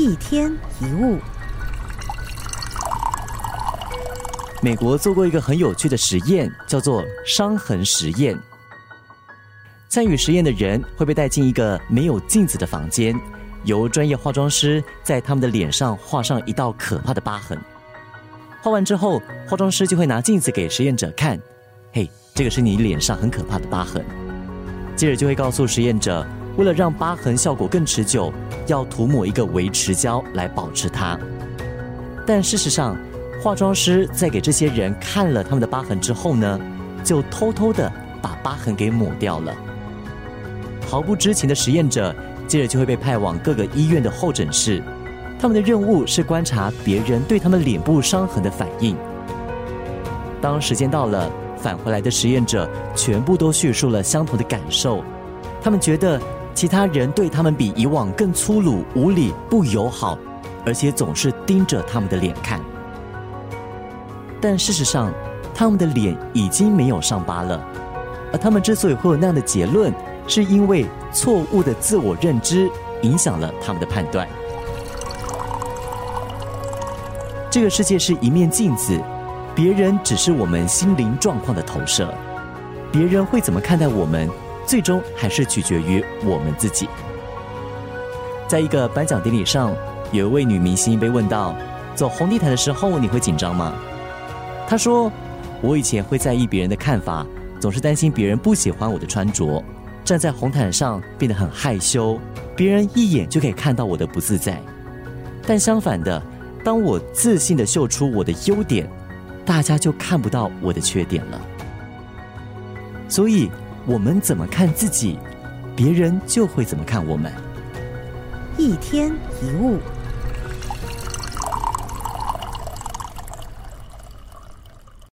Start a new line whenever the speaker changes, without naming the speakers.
一天一物。
美国做过一个很有趣的实验，叫做伤痕实验。参与实验的人会被带进一个没有镜子的房间，由专业化妆师在他们的脸上画上一道可怕的疤痕。画完之后，化妆师就会拿镜子给实验者看：“嘿，这个是你脸上很可怕的疤痕。”接着就会告诉实验者，为了让疤痕效果更持久，要涂抹一个维持胶来保持它。但事实上，化妆师在给这些人看了他们的疤痕之后呢，就偷偷的把疤痕给抹掉了。毫不知情的实验者，接着就会被派往各个医院的候诊室。他们的任务是观察别人对他们脸部伤痕的反应。当时间到了，返回来的实验者全部都叙述了相同的感受。他们觉得其他人对他们比以往更粗鲁、无礼、不友好，而且总是盯着他们的脸看。但事实上，他们的脸已经没有伤疤了。而他们之所以会有那样的结论，是因为错误的自我认知影响了他们的判断。这个世界是一面镜子，别人只是我们心灵状况的投射。别人会怎么看待我们，最终还是取决于我们自己。在一个颁奖典礼上，有一位女明星被问到：走红地毯的时候，你会紧张吗？她说：“我以前会在意别人的看法，总是担心别人不喜欢我的穿着。”站在红毯上变得很害羞，别人一眼就可以看到我的不自在。但相反的，当我自信的秀出我的优点，大家就看不到我的缺点了。所以，我们怎么看自己，别人就会怎么看我们。
一天一物。